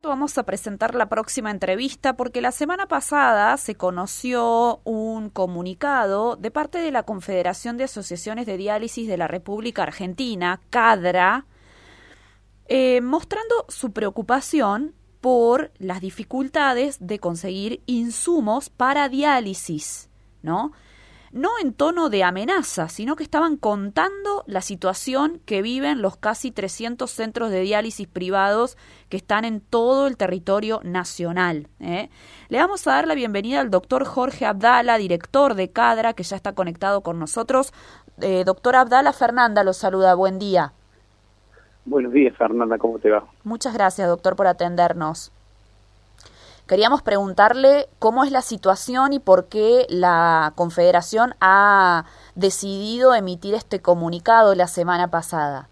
Vamos a presentar la próxima entrevista porque la semana pasada se conoció un comunicado de parte de la Confederación de Asociaciones de Diálisis de la República Argentina, CADRA, eh, mostrando su preocupación por las dificultades de conseguir insumos para diálisis, ¿no? No en tono de amenaza, sino que estaban contando la situación que viven los casi 300 centros de diálisis privados que están en todo el territorio nacional. ¿eh? Le vamos a dar la bienvenida al doctor Jorge Abdala, director de Cadra, que ya está conectado con nosotros. Eh, doctor Abdala, Fernanda los saluda. Buen día. Buenos días, Fernanda, ¿cómo te va? Muchas gracias, doctor, por atendernos. Queríamos preguntarle cómo es la situación y por qué la Confederación ha decidido emitir este comunicado la semana pasada.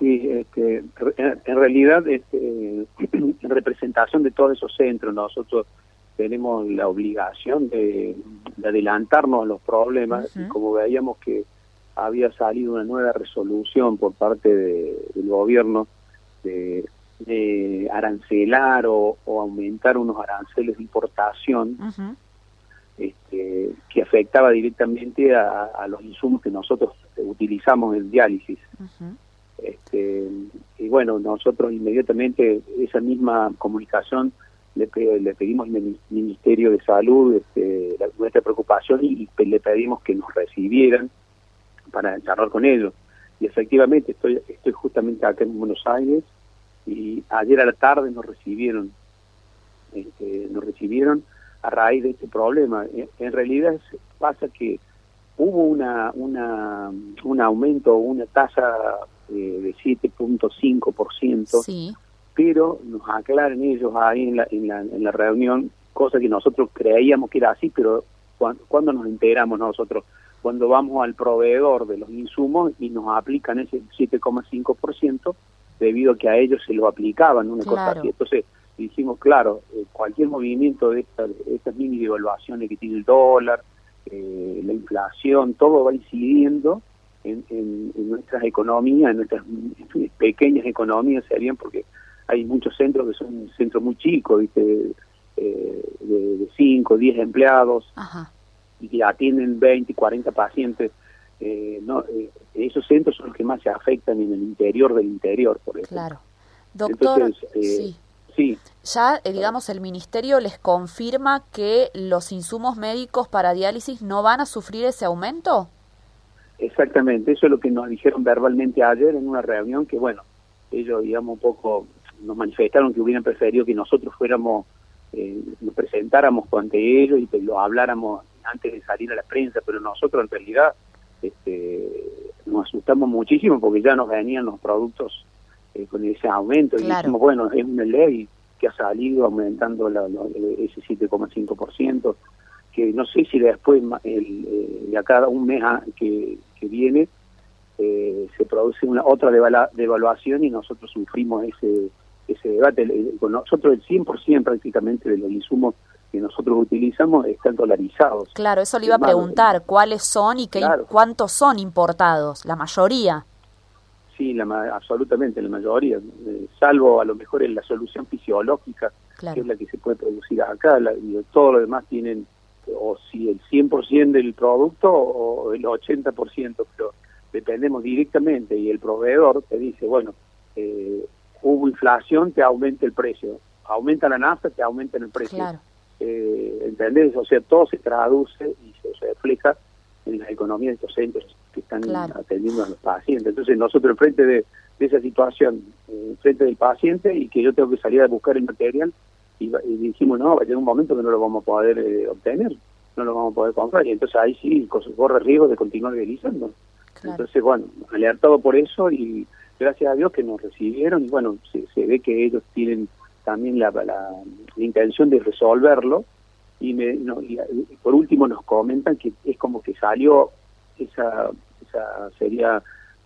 Sí, este, en realidad, este, en representación de todos esos centros, nosotros tenemos la obligación de, adelantarnos a los problemas y como veíamos que había salido una nueva resolución por parte del gobierno de de arancelar o, aumentar unos aranceles de importación este, que afectaba directamente a, los insumos que nosotros utilizamos en diálisis. este, y bueno, nosotros inmediatamente esa misma comunicación le, le pedimos al Ministerio de Salud este, nuestra preocupación y, le pedimos que nos recibieran para charlar con ellos. Y efectivamente estoy, estoy justamente acá en Buenos Aires y ayer a la tarde nos recibieron, este, nos recibieron a raíz de este problema. En, realidad pasa que hubo una, una un aumento, una tasa eh, de 7.5%, sí. pero nos aclaran ellos ahí en la, en, la, en la reunión, cosa que nosotros creíamos que era así, pero cuando, cuando nos enteramos nosotros, cuando vamos al proveedor de los insumos y nos aplican ese 7,5%, debido a que a ellos se lo aplicaban, una cosa así. Entonces dijimos, claro, eh, cualquier movimiento de, esta, estas mini devaluaciones que tiene el dólar, eh, la inflación, todo va incidiendo en, nuestras economías, en nuestras pequeñas economías serían, porque hay muchos centros que son centros muy chicos, ¿viste? Eh, de 5, 10 empleados, y que atienden 20, 40 pacientes eh, no, eh, esos centros son los que más se afectan en el interior del interior, por ejemplo. Claro. Doctor, eh, sí. Ya, digamos, el ministerio les confirma que los insumos médicos para diálisis no van a sufrir ese aumento. Exactamente, eso es lo que nos dijeron verbalmente ayer en una reunión que, bueno, ellos, digamos, un poco nos manifestaron que hubieran preferido que nosotros fuéramos, nos presentáramos ante ellos y que lo habláramos antes de salir a la prensa, pero nosotros en realidad este, nos asustamos muchísimo porque ya nos venían los productos eh, con ese aumento y dijimos, bueno, es una ley que ha salido aumentando la, ese 7,5%, que no sé si después, el, eh, de acá un mes que, que viene, eh, se produce una otra devaluación y nosotros sufrimos ese ese debate. Con nosotros el 100% prácticamente de los insumos que nosotros utilizamos están dolarizados. Claro, eso le iba a preguntar, ¿cuáles son y qué, cuántos son importados? ¿La mayoría? Sí, la, absolutamente, la mayoría, eh, salvo a lo mejor en la solución fisiológica, que es la que se puede producir acá, y todo lo demás tienen, o si el 100% del producto o el 80%, pero dependemos directamente y el proveedor te dice, bueno, eh, hubo inflación, te aumenta el precio, aumenta la nafta, te aumenta el precio. Claro eh, ¿entendés? O sea, todo se traduce y se, refleja en la economía de estos centros que están atendiendo a los pacientes. Entonces nosotros frente de, esa situación, eh, frente del paciente y que yo tengo que salir a buscar el material y, dijimos, no, va a llegar un momento que no lo vamos a poder eh, obtener, no lo vamos a poder comprar y entonces ahí sí corre riesgo de continuar realizando. Entonces, bueno, alertado por eso y gracias a Dios que nos recibieron y bueno, se ve que ellos tienen también la, la, intención de resolverlo y, me, por último nos comentan que es como que salió esa, esa sería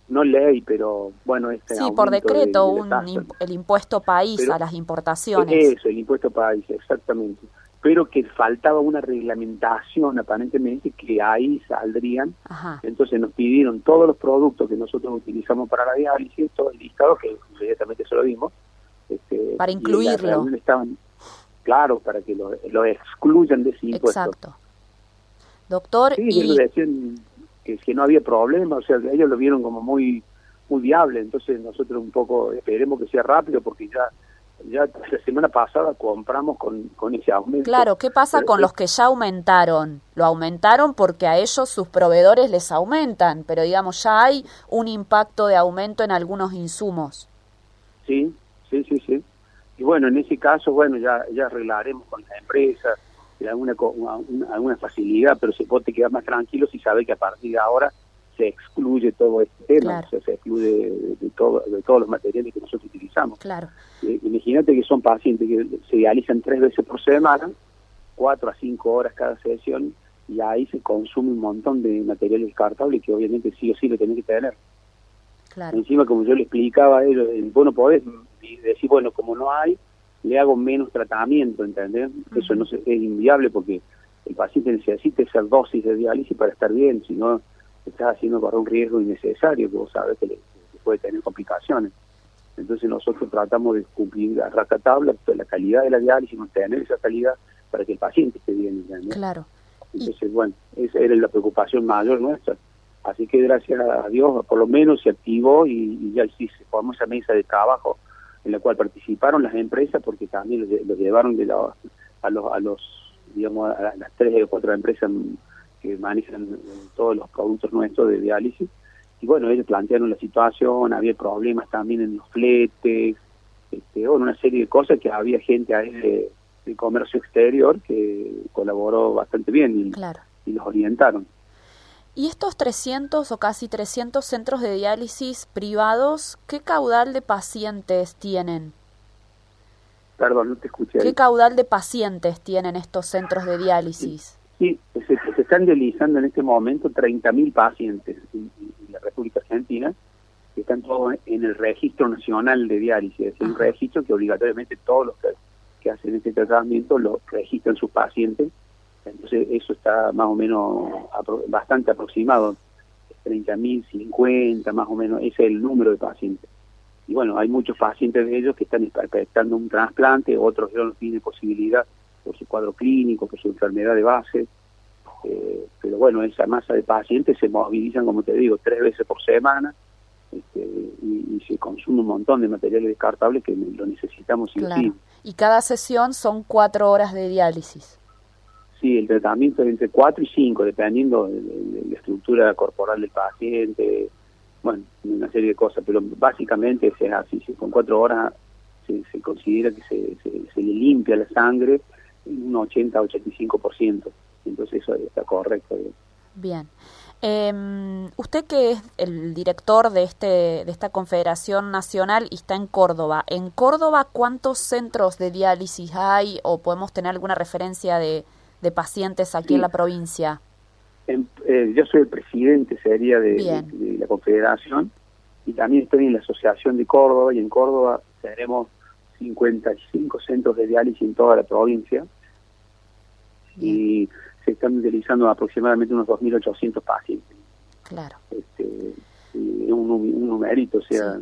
no ley, pero bueno, este Sí, por decreto, un, el impuesto país a las importaciones. Eso, el impuesto país, exactamente. Pero que faltaba una reglamentación aparentemente que ahí saldrían. Entonces nos pidieron todos los productos que nosotros utilizamos para la diálisis, todo el listado, que inmediatamente se lo dimos, Este, para incluirlo. Estaban, claro, para que lo, lo, excluyan de ese impuesto. Exacto. Doctor, sí, y... decían que, que no había problema, o sea, ellos lo vieron como muy muy viable, entonces nosotros un poco esperemos que sea rápido porque ya ya la semana pasada compramos con, con ese aumento. Claro, ¿qué pasa con los que ya aumentaron? Lo aumentaron porque a ellos sus proveedores les aumentan, pero digamos, ya hay un impacto de aumento en algunos insumos. Sí, sí, sí, sí. Y bueno, en ese caso, bueno, ya, ya arreglaremos con las empresas, alguna, alguna facilidad, pero se puede quedar más tranquilo si sabe que a partir de ahora se excluye todo este tema, se excluye de, todo, de todos los materiales que nosotros utilizamos. Claro. Eh, imagínate que son pacientes que se dializan tres veces por semana, cuatro a cinco horas cada sesión, y ahí se consume un montón de material descartable que obviamente sí o sí lo tenés que tener. Claro. Encima, como yo le explicaba a ellos, vos no podés decir, bueno, como no hay, le hago menos tratamiento, ¿entendés? Eso no es inviable porque el paciente necesita esa dosis de diálisis para estar bien, si no estás haciendo correr un riesgo innecesario que vos sabés que, le, puede tener complicaciones. Entonces nosotros tratamos de cumplir a racatabla la calidad de la diálisis, mantener esa calidad para que el paciente esté bien. Claro. Entonces, bueno, esa era la preocupación mayor nuestra. Así que gracias a Dios, por lo menos se activó y, ya sí se formó esa mesa de trabajo en la cual participaron las empresas porque también los, llevaron de la, a los, a los digamos, a las tres o cuatro empresas que manejan todos los productos nuestros de diálisis. Y bueno, ellos plantearon la situación, había problemas también en los fletes, este, bueno, una serie de cosas que había gente ahí de, comercio exterior que colaboró bastante bien y, y los orientaron. ¿Y estos 300 o casi 300 centros de diálisis privados, qué caudal de pacientes tienen? Perdón, no te escuché. ¿Qué caudal de pacientes tienen estos centros de diálisis? Sí, se, están dializando en este momento 30.000 pacientes en, la República Argentina que están todos en el registro nacional de diálisis, es un registro que obligatoriamente todos los que, hacen este tratamiento lo registran sus pacientes, entonces eso está más o menos bastante aproximado, 30.000, 50 más o menos, ese es el número de pacientes. Y bueno, hay muchos pacientes de ellos que están expectando un trasplante, otros no tienen posibilidad por su cuadro clínico, por su enfermedad de base. Eh, pero bueno, esa masa de pacientes se movilizan, como te digo, tres veces por semana este, y, se consume un montón de materiales descartables que lo necesitamos. Y cada sesión son cuatro horas de diálisis. Sí, el tratamiento es entre cuatro y cinco, dependiendo de, la estructura corporal del paciente, bueno, una serie de cosas, pero básicamente es así, con cuatro horas se, se considera que se, se, se, le limpia la sangre un 80-85%. Entonces eso está correcto. Bien. Eh, usted que es el director de, este, de esta Confederación Nacional y está en Córdoba, ¿en Córdoba cuántos centros de diálisis hay o podemos tener alguna referencia de, de pacientes aquí en la provincia? eh, yo soy el presidente, sería, de, de, la Confederación y también estoy en la Asociación de Córdoba y en Córdoba tenemos 55 centros de diálisis en toda la provincia y se están utilizando aproximadamente unos 2.800 pacientes. Claro. Este, un, un, numerito, o sea,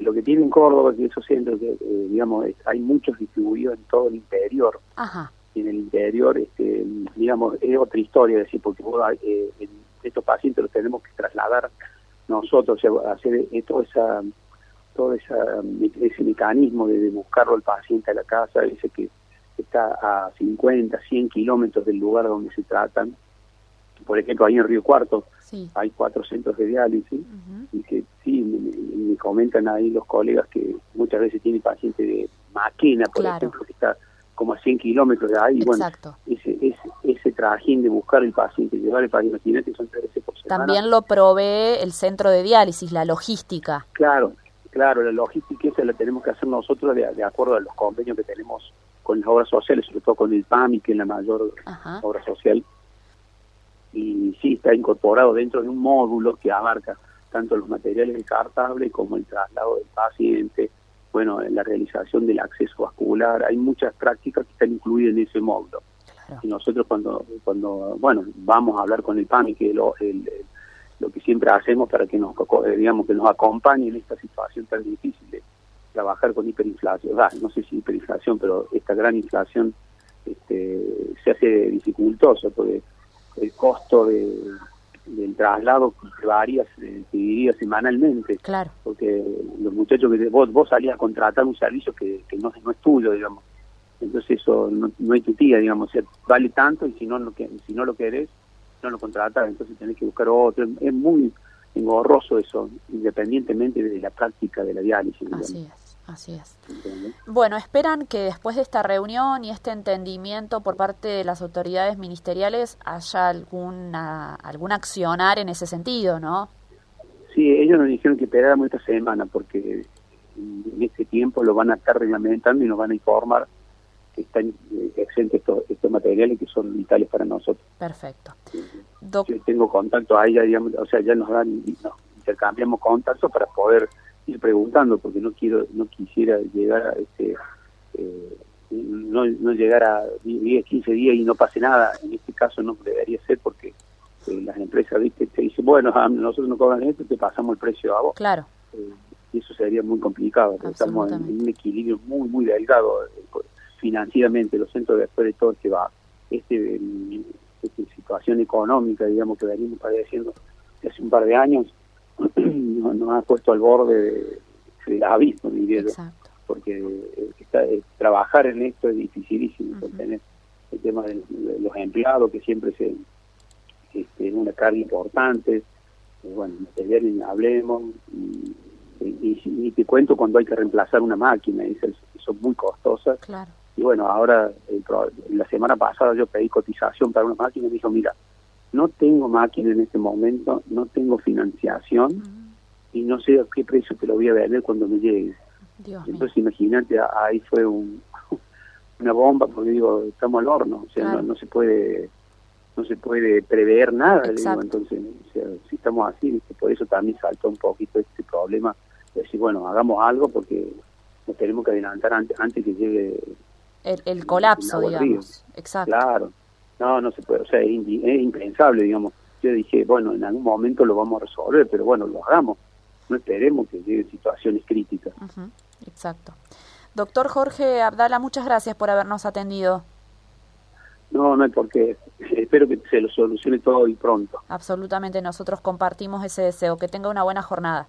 lo que tiene en Córdoba, que esos centros, que, eh, digamos, hay muchos distribuidos en todo el interior. Ajá. En el interior, este, digamos, es otra historia, decir, porque eh, estos pacientes los tenemos que trasladar nosotros, o sea, hacer eh, toda esa todo esa, ese mecanismo de, buscarlo al paciente a la casa, dice que está a 50, 100 kilómetros del lugar donde se tratan. Por ejemplo, ahí en Río Cuarto hay cuatro centros de diálisis y que sí, me, comentan ahí los colegas que muchas veces tiene paciente de Maquena, por ejemplo, que está como a 100 kilómetros de ahí. Bueno, ese, ese, ese trajín de buscar el paciente, llevar el paciente, imagínate, son tres veces por semana. También lo provee el centro de diálisis, la logística. Claro, Claro, la logística esa la tenemos que hacer nosotros de, acuerdo a los convenios que tenemos con las obras sociales, sobre todo con el PAMI, que es la mayor obra social. Y sí, está incorporado dentro de un módulo que abarca tanto los materiales descartables como el traslado del paciente, bueno, la realización del acceso vascular. Hay muchas prácticas que están incluidas en ese módulo. Y nosotros cuando, cuando, bueno, vamos a hablar con el PAMI, que lo, el lo que siempre hacemos para que nos digamos que nos acompañe en esta situación tan difícil de trabajar con hiperinflación, no sé si hiperinflación, pero esta gran inflación este, se hace dificultoso porque el costo de, del traslado varía, se dividiría semanalmente. Claro. Porque los muchachos que vos, vos salías a contratar un servicio que, que no, no es tuyo, digamos. Entonces eso no, no hay tu tía, digamos, vale tanto y si no, no si no lo querés, no lo contratas, entonces tenés que buscar otro. Es muy engorroso eso, independientemente de la práctica de la diálisis. Así es, así es. Bueno, esperan que después de esta reunión y este entendimiento por parte de las autoridades ministeriales haya alguna, algún accionar en ese sentido, ¿no? Sí, ellos nos dijeron que esperáramos esta semana porque en este tiempo lo van a estar reglamentando y nos van a informar que están eh, exentos estos, estos materiales que son vitales para nosotros. Perfecto. Yo tengo contacto a ella, digamos, o sea, ya nos dan, nos intercambiamos contactos para poder ir preguntando, porque no quiero, no quisiera llegar a este, eh, no, no llegar a 10, 15 días y no pase nada. En este caso no debería ser porque eh, las empresas, viste, te dicen, bueno, nosotros no cobran esto, te pasamos el precio a vos. Claro. y eso sería muy complicado, estamos en, un equilibrio muy, muy delgado financieramente los centros después de todo este va este esta situación económica digamos que venimos padeciendo hace un par de años nos, ha puesto al borde del abismo diría porque eh, eh, trabajar en esto es dificilísimo tener el tema de, los empleados que siempre se este, una carga importante eh, bueno material hablemos y, y, te cuento cuando hay que reemplazar una máquina, y son muy costosas. Claro. Y bueno, ahora, la semana pasada yo pedí cotización para una máquina y me dijo, mira, no tengo máquina en este momento, no tengo financiación y no sé a qué precio te lo voy a vender cuando me llegue. Entonces imagínate, ahí fue un, una bomba, porque digo, estamos al horno, o sea, no, se puede no se puede prever nada, digo, entonces, si estamos así, por eso también saltó un poquito este problema de decir, bueno, hagamos algo porque nos tenemos que adelantar antes, antes que llegue el, colapso, digamos. Exacto. Claro. No, no se puede, o sea, es, impensable, digamos. Yo dije, bueno, en algún momento lo vamos a resolver, pero bueno, lo hagamos. No esperemos que lleguen situaciones críticas. Exacto. Doctor Jorge Abdala, muchas gracias por habernos atendido. No, no hay por qué. Espero que se lo solucione todo y pronto. Absolutamente, nosotros compartimos ese deseo. Que tenga una buena jornada.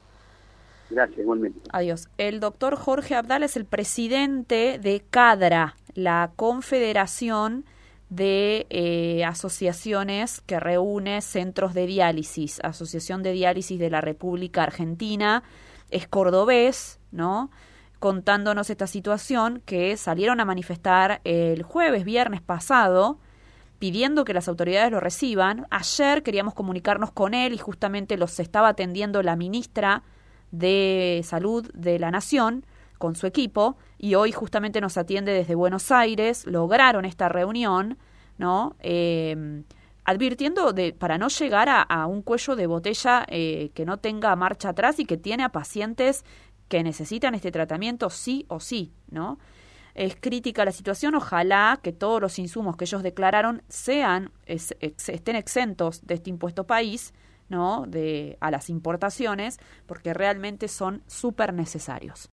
Gracias, igualmente. Adiós. El doctor Jorge Abdala es el presidente de CADRA, la Confederación de eh, Asociaciones que reúne centros de diálisis, Asociación de Diálisis de la República Argentina, es cordobés, ¿no? Contándonos esta situación que salieron a manifestar el jueves, viernes pasado, pidiendo que las autoridades lo reciban. Ayer queríamos comunicarnos con él y justamente los estaba atendiendo la ministra de Salud de la Nación con su equipo y hoy justamente nos atiende desde Buenos Aires, lograron esta reunión, ¿no? Eh, advirtiendo de para no llegar a, un cuello de botella eh, que no tenga marcha atrás y que tiene a pacientes que necesitan este tratamiento sí o sí, ¿no? Es crítica la situación, ojalá que todos los insumos que ellos declararon sean estén exentos de este impuesto país, ¿no? de a las importaciones porque realmente son súper necesarios.